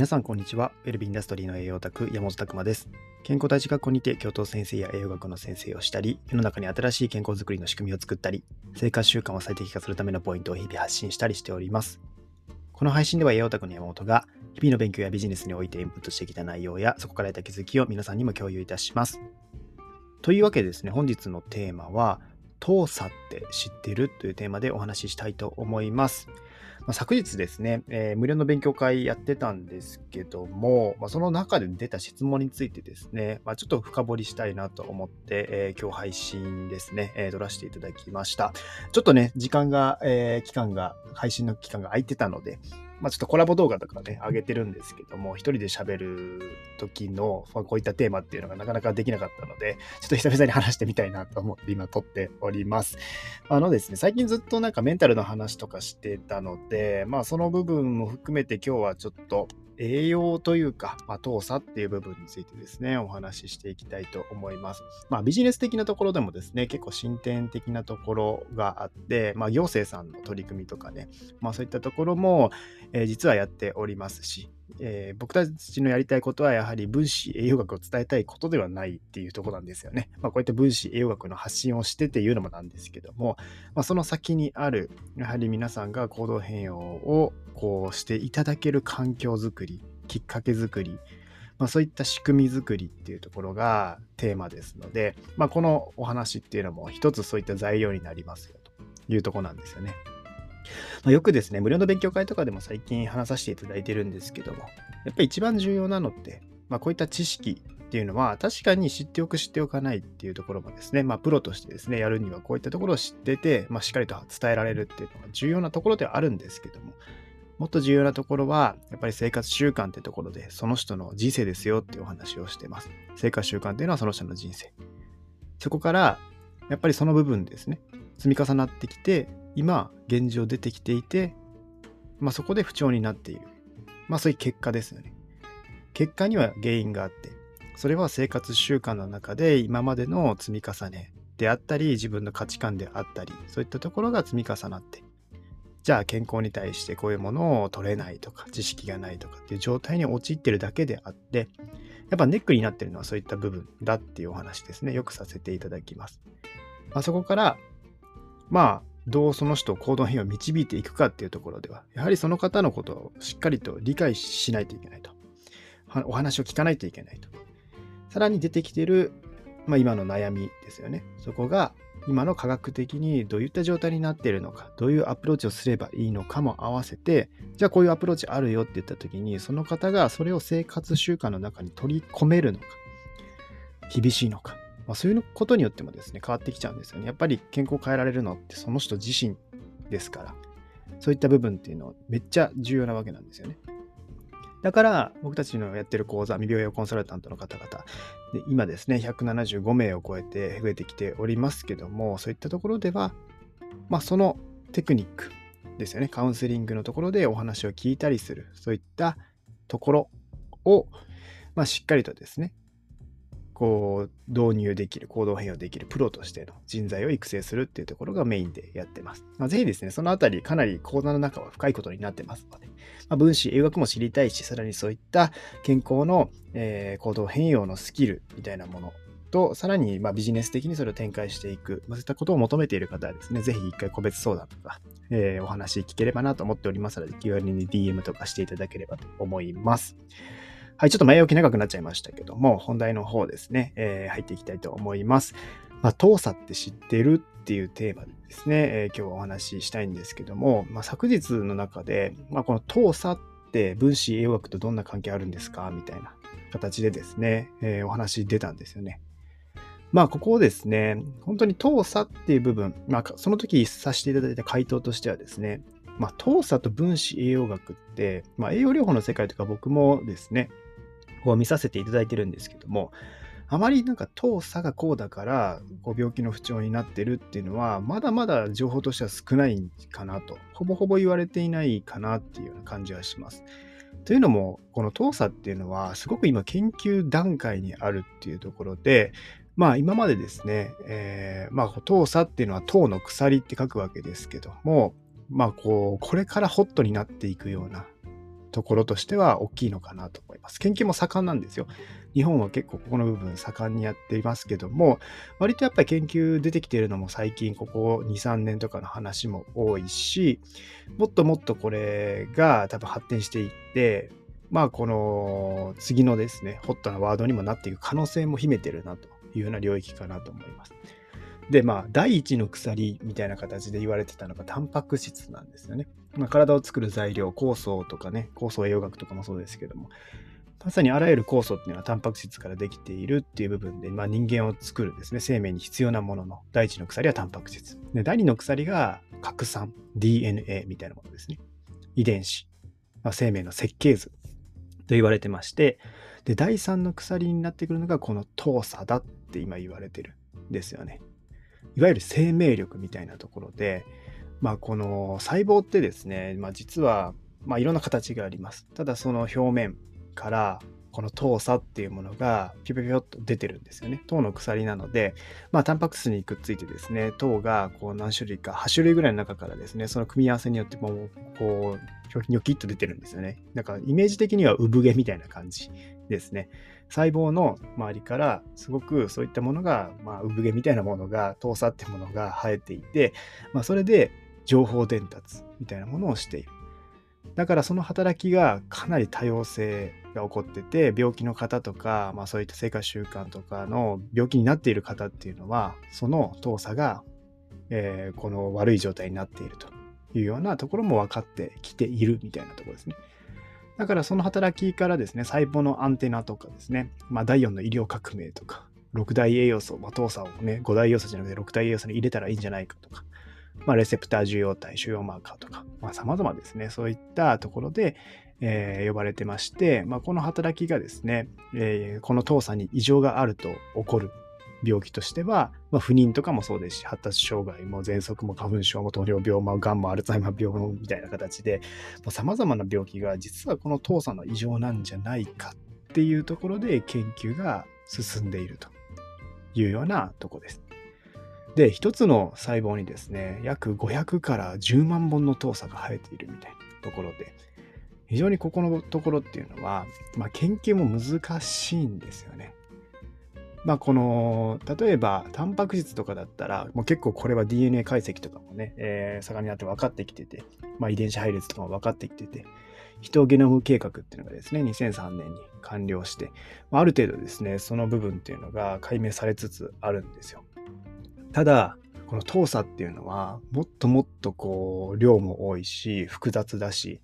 皆さんこんにちは。ウェルビーインダストリーの栄養オタク山本拓馬です。健康大使学校にて教頭先生や栄養学の先生をしたり、世の中に新しい健康づくりの仕組みを作ったり、生活習慣を最適化するためのポイントを日々発信したりしております。この配信では栄養オタクの山本が日々の勉強やビジネスにおいてインプットしてきた内容やそこから得た気づきを皆さんにも共有いたします。というわけでですね、本日のテーマは、遠さって知ってる？というテーマでお話ししたいと思います。まあ、昨日ですね、えー、無料の勉強会やってたんですけども、まあ、その中で出た質問についてですね、まあ、ちょっと深掘りしたいなと思って、えー、今日配信ですね、えー、撮らせていただきました。ちょっとね、時間が、え期間が、配信の期間が空いてたので、まあ、ちょっとコラボ動画とかね、上げてるんですけども、一人で喋る時の、まあ、こういったテーマっていうのがなかなかできなかったので、ちょっと久々に話してみたいなと思って今撮っております。あのですね、最近ずっとなんかメンタルの話とかしてたので、まあその部分も含めて今日はちょっと栄養というか、まあ、糖鎖っていう部分についてですね、お話ししていきたいと思います。まあ、ビジネス的なところでもですね、結構進展的なところがあって、まあ、行政さんの取り組みとかね、まあ、そういったところも、えー、実はやっておりますし、えー、僕たちのやりたいことはやはり分子栄養学を伝えたいことではないっていうとこなんですよね。まあ、こうやって分子栄養学の発信をしてっていうのもなんですけども、まあ、その先にあるやはり皆さんが行動変容をこうしていただける環境づくりきっかけづくりまあ、そういった仕組み作りっていうところがテーマですので、まあ、このお話っていうのも一つそういった材料になりますよというとこなんですよね。まあ、よくですね、無料の勉強会とかでも最近話させていただいてるんですけども、やっぱり一番重要なのって、まあ、こういった知識っていうのは確かに知っておく知っておかないっていうところもですね、まあ、プロとしてですね、やるにはこういったところを知ってて、まあ、しっかりと伝えられるっていうのが重要なところではあるんですけども、もっと重要なところは、やっぱり生活習慣ってところで、その人の人生ですよっていうお話をしてます。生活習慣っていうのはその人の人生。そこから、やっぱりその部分ですね、積み重なってきて、今、現状出てきていて、まあ、そこで不調になっている。まあ、そういう結果ですよね。結果には原因があって、それは生活習慣の中で今までの積み重ねであったり、自分の価値観であったり、そういったところが積み重なって、じゃあ健康に対してこういうものを取れないとか、知識がないとかっていう状態に陥ってるだけであって、やっぱネックになってるのはそういった部分だっていうお話ですね。よくさせていただきます。まあ、そこから、まあ、どうその人を行動変容を導いていくかっていうところでは、やはりその方のことをしっかりと理解しないといけないと。お話を聞かないといけないと。さらに出てきている、まあ、今の悩みですよね。そこが今の科学的にどういった状態になっているのか、どういうアプローチをすればいいのかも合わせて、じゃあこういうアプローチあるよって言った時に、その方がそれを生活習慣の中に取り込めるのか、厳しいのか、まあ、そういうことによってもですね、変わってきちゃうんですよね。やっぱり健康を変えられるのってその人自身ですから、そういった部分っていうのはめっちゃ重要なわけなんですよね。だから僕たちのやってる講座、未病養コンサルタントの方々、で今ですね、175名を超えて増えてきておりますけども、そういったところでは、まあ、そのテクニックですよね、カウンセリングのところでお話を聞いたりする、そういったところを、まあ、しっかりとですね、こう導入できる、行動変容できるプロとしての人材を育成するっていうところがメインでやってます。まあ、ぜひですね、そのあたりかなり講座の中は深いことになってますので、まあ、分子、英学も知りたいし、さらにそういった健康の、えー、行動変容のスキルみたいなものと、さらにまビジネス的にそれを展開していく、まあ、そういったことを求めている方はですね、ぜひ一回個別相談とか、えー、お話聞ければなと思っておりますので、気軽に DM とかしていただければと思います。はい、ちょっと前置き長くなっちゃいましたけども、本題の方ですね、えー、入っていきたいと思います。まあ、遠さって知ってるっていうテーマでですね、えー、今日はお話ししたいんですけども、まあ、昨日の中で、まあ、この遠さって分子栄養学とどんな関係あるんですかみたいな形でですね、えー、お話出たんですよね。まあ、ここをですね、本当に遠さっていう部分、まあ、その時させていただいた回答としてはですね、まあ、遠さと分子栄養学って、まあ、栄養療法の世界とか僕もですね、こう見させていただいてるんですけども、あまりなんか遠さがこうだからこう病気の不調になってるっていうのはまだまだ情報としては少ないかなとほぼほぼ言われていないかなっていうような感じはします。というのもこの遠さっていうのはすごく今研究段階にあるっていうところでまあ今までですね、えー、まあ遠さっていうのは塔の鎖って書くわけですけどもまあこうこれからホットになっていくようなところとしては大きいのかなと思います。研究も盛んなんですよ。日本は結構ここの部分盛んにやっていますけども、割とやっぱり研究出てきているのも最近ここ2、3年とかの話も多いし、もっともっとこれが多分発展していって、まあこの次のですね、ホットなワードにもなっていく可能性も秘めてるなというような領域かなと思います。で、まあ、第一の鎖みたいな形で言われてたのが、タンパク質なんですよね。まあ、体を作る材料、酵素とかね、酵素栄養学とかもそうですけども、まさにあらゆる酵素っていうのはタンパク質からできているっていう部分で、まあ、人間を作るですね、生命に必要なものの第一の鎖はタンパク質。で第二の鎖が核酸、DNA みたいなものですね。遺伝子、まあ、生命の設計図と言われてまして、で、第三の鎖になってくるのがこの糖鎖だって今言われてるんですよね。いわゆる生命力みたいなところで、まあ、この細胞ってですね、まあ、実は、まあ、いろんな形があります。ただその表面からこの糖鎖っていうものがピョピョピョっと出てるんですよね。糖の鎖なので、まあ、タンパク質にくっついてですね、糖がこう何種類か、8種類ぐらいの中からですね、その組み合わせによってもう、こう、ニョキッと出てるんですよね。なんかイメージ的には産毛みたいな感じですね。細胞の周りからすごくそういったものが、まあ、産毛みたいなものが、糖鎖ってものが生えていて、まあ、それで情報伝達みたいなものをしている。だからその働きがかなり多様性が起こってて、病気の方とか、まあそういった生活習慣とかの病気になっている方っていうのは、その糖鎖が、えー、この悪い状態になっているというようなところも分かってきているみたいなところですね。だからその働きからですね、細胞のアンテナとかですね、まあ、第4の医療革命とか、6大栄養素、まあ、糖をね、5大要素じゃなくて6大栄養素に入れたらいいんじゃないかとか、まあ、レセプター受容体、主要マーカーとか、まあ、様々ですね、そういったところで、えー、呼ばれてまして、まあ、この働きがですね、えー、この糖鎖に異常があると起こる病気としては、まあ、不妊とかもそうですし、発達障害も喘息も花粉症も糖尿病もがんもアルツハイマー病もみたいな形で、さまざ、まな病気が実はこの糖鎖の異常なんじゃないかっていうところで研究が進んでいるというようなとこです。で、一つの細胞にですね、約500から10万本の糖鎖が生えているみたいなところで、非常にここのところっていうのは、まあ、研究も難しいんですよね。まあこの、例えば、タンパク質とかだったら、もう結構これは DNA 解析とかもね、えー、盛んになって分かってきてて、まあ遺伝子配列とかも分かってきてて、人ゲノム計画っていうのがですね、2003年に完了してま、ある程度ですね、その部分っていうのが解明されつつあるんですよ。ただ、この糖鎖っていうのは、もっともっとこう、量も多いし、複雑だし、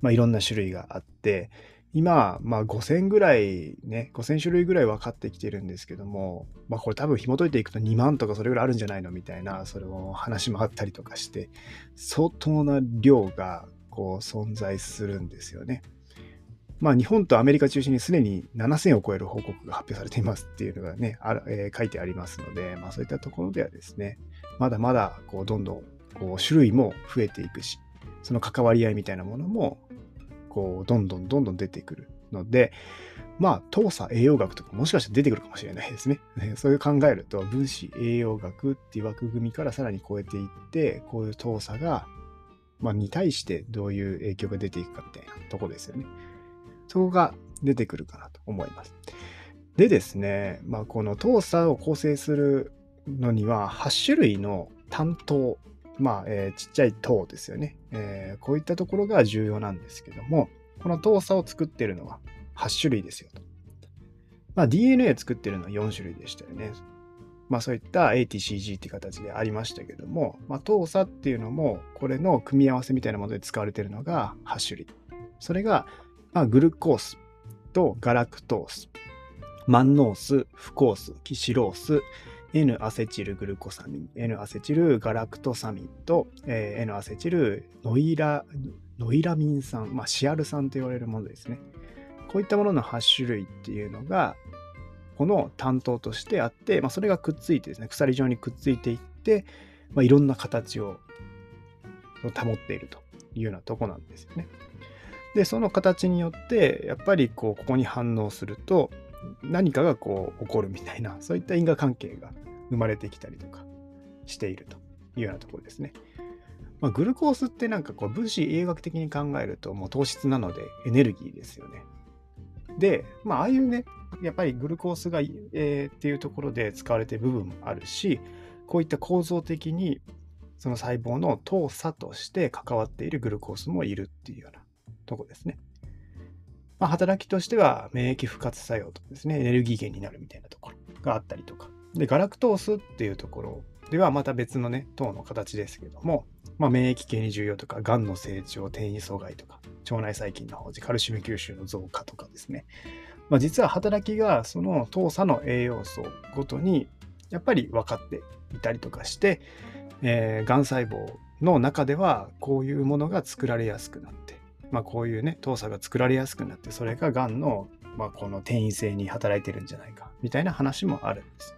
まあいろんな種類があって、今、まあ、5000ぐらいね、5000種類ぐらい分かってきてるんですけども、まあ、これ多分紐解いていくと2万とかそれぐらいあるんじゃないのみたいな、それを話もあったりとかして、相当な量がこう存在するんですよね。まあ、日本とアメリカ中心にすでに7000を超える報告が発表されていますっていうのがね、あえー、書いてありますので、まあ、そういったところではですね、まだまだこうどんどんこう種類も増えていくし、その関わり合いみたいなものもこう、どんどんどんどん出てくるので、まあ、糖鎖栄養学とかもしかして出てくるかもしれないですね。そういう考えると、分子栄養学っていう枠組みからさらに超えていって、こういう糖鎖が、まあ、に対してどういう影響が出ていくかみたいなところですよね。そこが出てくるかなと思います。でですね、まあ、この糖鎖を構成するのには、8種類の担当まあ、え、ちっちゃい糖ですよね、えー、こういったところが重要なんですけども、この糖鎖を作ってるのは8種類ですよと。まあ、DNA 作ってるのは4種類でしたよね。まあそういった ATCG っていう形でありましたけども、まあ、糖鎖っていうのも、これの組み合わせみたいなもので使われてるのが8種類。それが、まあ、グルコースとガラクトース、マンノース、フコース、キシロース、N アセチルグルコサミン、N アセチルガラクトサミンと、えー、N アセチルノイラノイラミン酸、まあ、シアル酸と言われるものですね。こういったものの8種類っていうのが、この担当としてあって、まあ、それがくっついてですね、鎖状にくっついていって、まあ、いろんな形を保っているというようなとこなんですよね。で、その形によって、やっぱりこう、ここに反応すると、何かがこう起こるみたいな、そういった因果関係が生まれてきたりとかしているというようなところですね。まあ、グルコースってなんかこう分子栄学的に考えるともう糖質なのでエネルギーですよね。で、まあ、ああいうね、やっぱりグルコースが、えー、っていうところで使われてる部分もあるし、こういった構造的にその細胞の糖鎖として関わっているグルコースもいるっていうようなとこですね。まあ、働きとしては免疫不活作用とかですね、エネルギー源になるみたいなところがあったりとか。で、ガラクトースっていうところではまた別のね、糖の形ですけども、まあ、免疫系に重要とか、がんの成長、転移阻害とか、腸内細菌の保持、カルシウム吸収の増加とかですね。まあ、実は働きがその糖鎖の栄養素ごとにやっぱり分かっていたりとかして、えー、がん細胞の中ではこういうものが作られやすくなって、まあ、こういうね、糖鎖が作られやすくなって、それががんの、まあ、この転移性に働いてるんじゃないか、みたいな話もあるんです。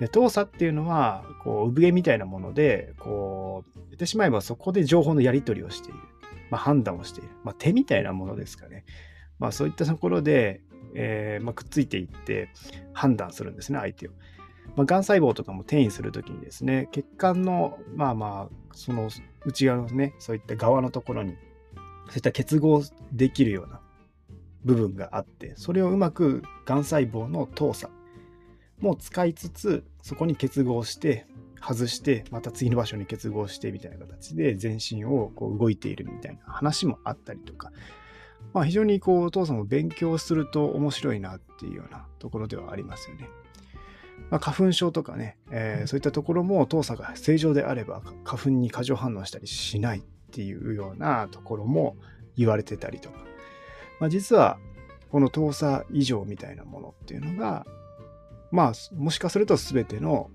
で、糖鎖っていうのは、こう、産毛みたいなもので、こう、言ってしまえばそこで情報のやり取りをしている。まあ、判断をしている。まあ、手みたいなものですかね。まあ、そういったところで、えー、まあ、くっついていって判断するんですね、相手を。まあ、がん細胞とかも転移するときにですね、血管の、まあまあ、その内側のね、そういった側のところに、そういった結合できるような部分があって、それをうまくがん細胞の糖鎖も使いつつ、そこに結合して、外して、また次の場所に結合してみたいな形で全身をこう動いているみたいな話もあったりとか、まあ、非常にこうお父さんも勉強すると面白いなっていうようなところではありますよね。まあ、花粉症とかね、えー、そういったところもお父さんが正常であれば花粉に過剰反応したりしない。っていうようなところも言われてたりとか、まあ、実はこの糖鎖異常みたいなものっていうのがまあもしかすると全ての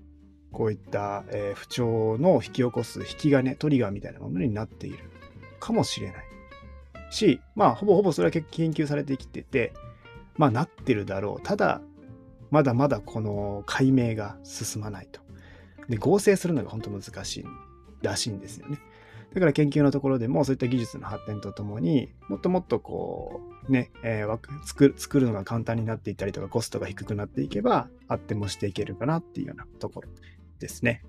こういった、え、不調の引き起こす引き金トリガーみたいなものになっているかもしれない。しまあほぼほぼそれは結構研究されてきててまあなってるだろう。ただまだまだこの解明が進まないと。で合成するのが本当難しいらしいんですよね。だから研究のところでもそういった技術の発展とともにもっともっとこうね、えー、作る作るのが簡単になっていったりとかコストが低くなっていけば発展もしていけるかなっていうようなところですね。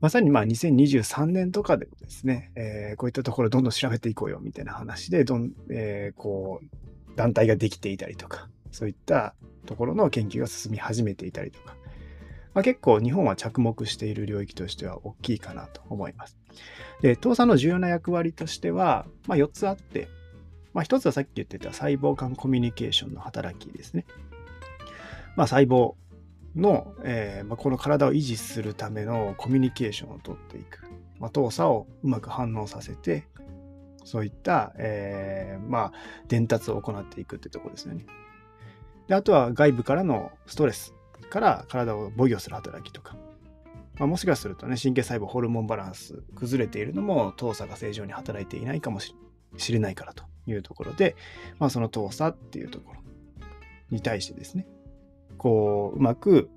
まさにまあ2023年とかでもですね、えー、こういったところどんどん調べていこうよみたいな話でどん、えー、こう団体ができていたりとかそういったところの研究が進み始めていたりとか、まあ、結構日本は着目している領域としては大きいかなと思います。で、倒産の重要な役割としては、まあ、4つあって、まあ、1つはさっき言ってた細胞間コミュニケーションの働きですね。まあ、細胞の、えーまあ、この体を維持するためのコミュニケーションをとっていく。まあ、動作をうまく反応させて、そういった、えー、まあ、伝達を行っていくってとこですよね。で、あとは外部からのストレスから体を防御する働きとか。まあ、もしかするとね、神経細胞ホルモンバランス崩れているのも、糖鎖が正常に働いていないかもしれないからというところで、まあ、その糖鎖っていうところに対してですね、こう、うまく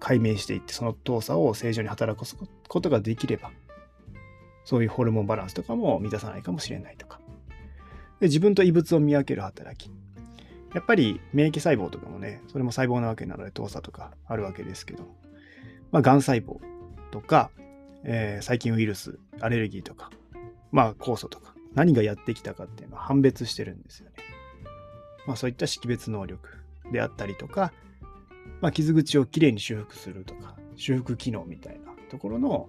解明していって、その糖鎖を正常に働くことができれば、そういうホルモンバランスとかも満たさないかもしれないとか。で自分と異物を見分ける働き。やっぱり免疫細胞とかもね、それも細胞なわけなので、糖鎖とかあるわけですけど、まあ、がん細胞とか、えー、細菌ウイルス、アレルギーとか、まあ、酵素とか、何がやってきたかっていうのは判別してるんですよね。まあ、そういった識別能力であったりとか、まあ、傷口をきれいに修復するとか、修復機能みたいなところの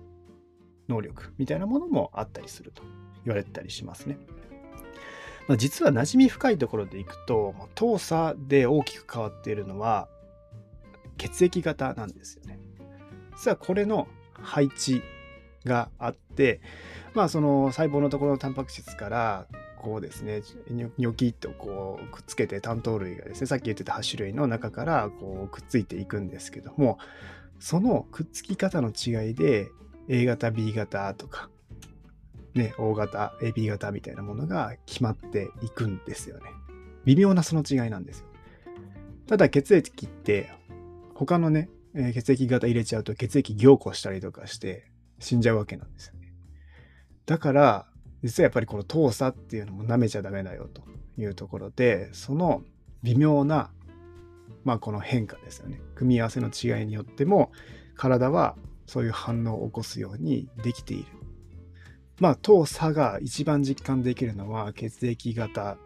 能力みたいなものもあったりすると言われたりしますね。まあ、実は馴染み深いところでいくと、糖鎖で大きく変わっているのは血液型なんですよね。実はこれの配置があって、まあその細胞のところのタンパク質からこうですね、ニョキッとこうくっつけて担当類がですね、さっき言ってた8種類の中からこうくっついていくんですけども、そのくっつき方の違いで A 型、B 型とか、ね、O 型、AB 型みたいなものが決まっていくんですよね。微妙なその違いなんですよ。ただ血液って他のね、え血液型入れちゃうと血液凝固したりとかして死んじゃうわけなんですよね。だから、実はやっぱりこの糖鎖っていうのも舐めちゃダメだよというところで、その微妙な、まあこの変化ですよね。組み合わせの違いによっても、体はそういう反応を起こすようにできている。まあ、糖差が一番実感できるのは血液型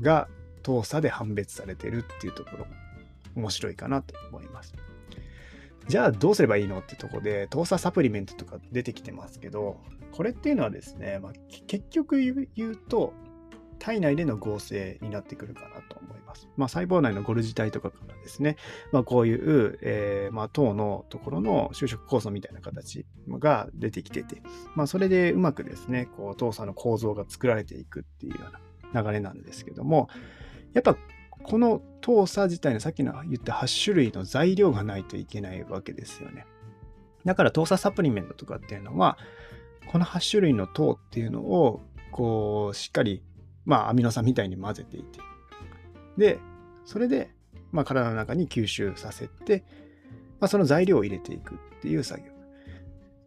が糖差で判別されてるっていうところ面白いかなと思います。じゃあどうすればいいのってとこで、糖差サプリメントとか出てきてますけど、これっていうのはですね、まあ、結局言うと、体内での合成になってくるかなと思います。まあ、細胞内のゴルジ体とかからですね、まあ、こういう、えー、まあ、糖のところの就職酵素みたいな形が出てきてて、まあ、それでうまくですね、こう、糖鎖の構造が作られていくっていうような流れなんですけども、やっぱこの糖鎖自体のさっきの言った8種類の材料がないといけないわけですよね。だから糖鎖サプリメントとかっていうのは、この8種類の糖っていうのを、こう、しっかり、まあ、アミノ酸みたいに混ぜていて、で、それで、まあ、体の中に吸収させて、まあ、その材料を入れていくっていう作業。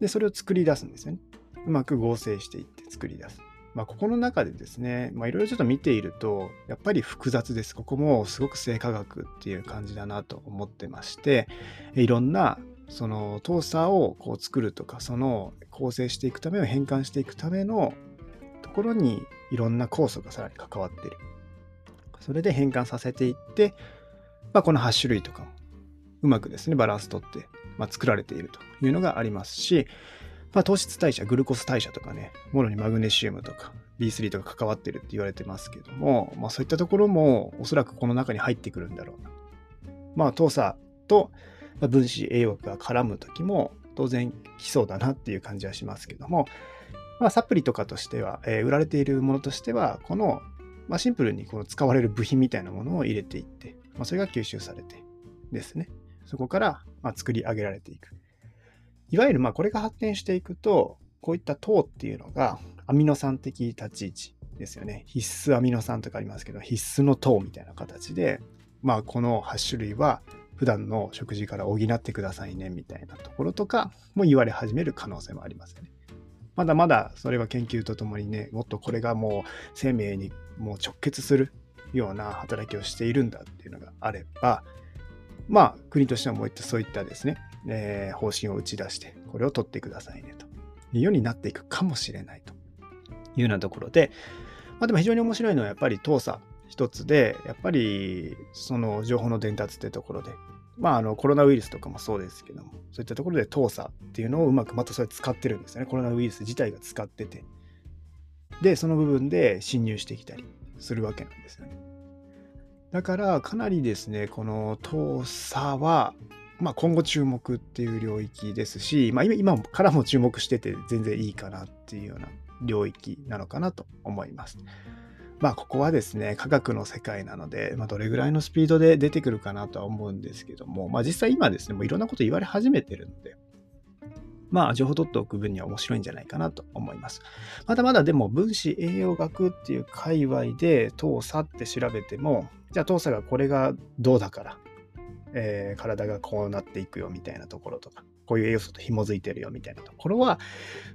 で、それを作り出すんですよね。うまく合成していって作り出す。まあ、ここの中でですね、いろいろちょっと見ていると、やっぱり複雑です。ここもすごく生化学っていう感じだなと思ってまして、いろんな、その、トーサーをこう作るとか、その構成していくためを変換していくためのところに、いろんな酵素がさらに関わっている。それで変換させていって、まあ、この8種類とかうまくですね、バランスとって、まあ、作られているというのがありますし、まあ、糖質代謝、グルコス代謝とかね、ものにマグネシウムとか B3 とか関わってるって言われてますけども、まあ、そういったところもおそらくこの中に入ってくるんだろうな。まあ、糖鎖と分子栄養が絡む時も当然来そうだなっていう感じはしますけども、まあ、サプリとかとしては、えー、売られているものとしては、このまあ、シンプルにこの使われる部品みたいなものを入れていって、まあ、それが吸収されてですね、そこからま作り上げられていく。いわゆるまあこれが発展していくと、こういった糖っていうのがアミノ酸的立ち位置ですよね。必須アミノ酸とかありますけど、必須の糖みたいな形で、まあこの8種類は普段の食事から補ってくださいねみたいなところとかも言われ始める可能性もありますよね。まだまだそれは研究とともにね、もっとこれがもう生命にもう直結するような働きをしているんだっていうのがあれば、まあ国としてはもういったそういったですね、えー、方針を打ち出して、これを取ってくださいねというようになっていくかもしれないというようなところで、まあでも非常に面白いのはやっぱり遠さ一つで、やっぱりその情報の伝達ってところで、まあ、あのコロナウイルスとかもそうですけども、そういったところで遠さっていうのをうまくまたそれ使ってるんですよね。コロナウイルス自体が使ってて。で、その部分で侵入してきたりするわけなんですよね。だから、かなりですね、この遠さは、まあ、今後注目っていう領域ですし、まあ、今からも注目してて全然いいかなっていうような領域なのかなと思います。まあここはですね、科学の世界なので、まあ、どれぐらいのスピードで出てくるかなとは思うんですけども、まあ実際今ですね、もういろんなこと言われ始めてるので、まあ情報取っておく分には面白いんじゃないかなと思います。まだまだでも分子栄養学っていう界隈で糖鎖って調べても、じゃあ糖鎖がこれがどうだから、えー、体がこうなっていくよみたいなところとか、こういう栄養素と紐づいてるよみたいなところは、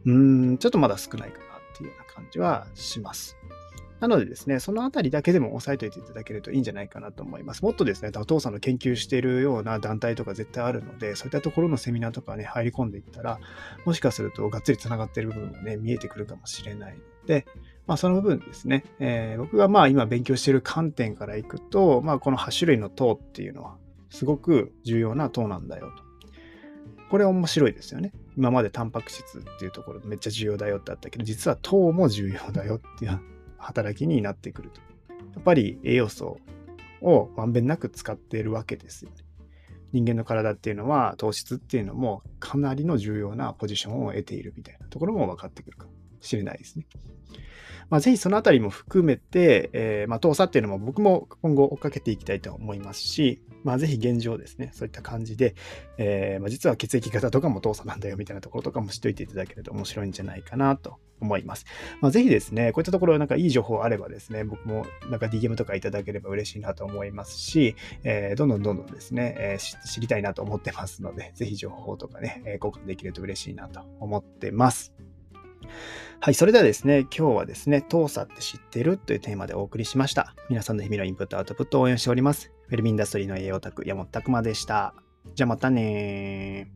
うん、ちょっとまだ少ないかなっていうような感じはします。なのでですね、そのあたりだけでも押さえておいていただけるといいんじゃないかなと思います。もっとですね、お父さんの研究しているような団体とか絶対あるので、そういったところのセミナーとかね、入り込んでいったら、もしかするとがっつり繋がっている部分もね、見えてくるかもしれないので、まあその部分ですね、えー、僕がまあ今勉強している観点からいくと、まあこの8種類の糖っていうのは、すごく重要な糖なんだよと。これ面白いですよね。今までタンパク質っていうところめっちゃ重要だよってあったけど、実は糖も重要だよっていう 働きになってくると。やっぱり栄養素をまんべんなく使っているわけですよね。人間の体っていうのは糖質っていうのもかなりの重要なポジションを得ているみたいなところも分かってくるかもしれないですね。まあ、ぜひそのあたりも含めて、えー、まあ、遠さっていうのも僕も今後追っかけていきたいと思いますし、まあ、ぜひ現状ですね、そういった感じで、えー、まあ、実は血液型とかも遠さなんだよみたいなところとかも知っておいていただけると面白いんじゃないかなと思います。まあ、ぜひですね、こういったところなんかいい情報あればですね、僕もなんか DM とかいただければ嬉しいなと思いますし、えー、どんどんどんどんですね、えー、知りたいなと思ってますので、ぜひ情報とかね、交換できると嬉しいなと思ってます。はい、それではですね、今日はですね、遠さって知ってるというテーマでお送りしました。皆さんの日々のインプットアウトプットを応援しております。ウェルビンダストリーの栄養オタク、山本拓馬でした。じゃあまたね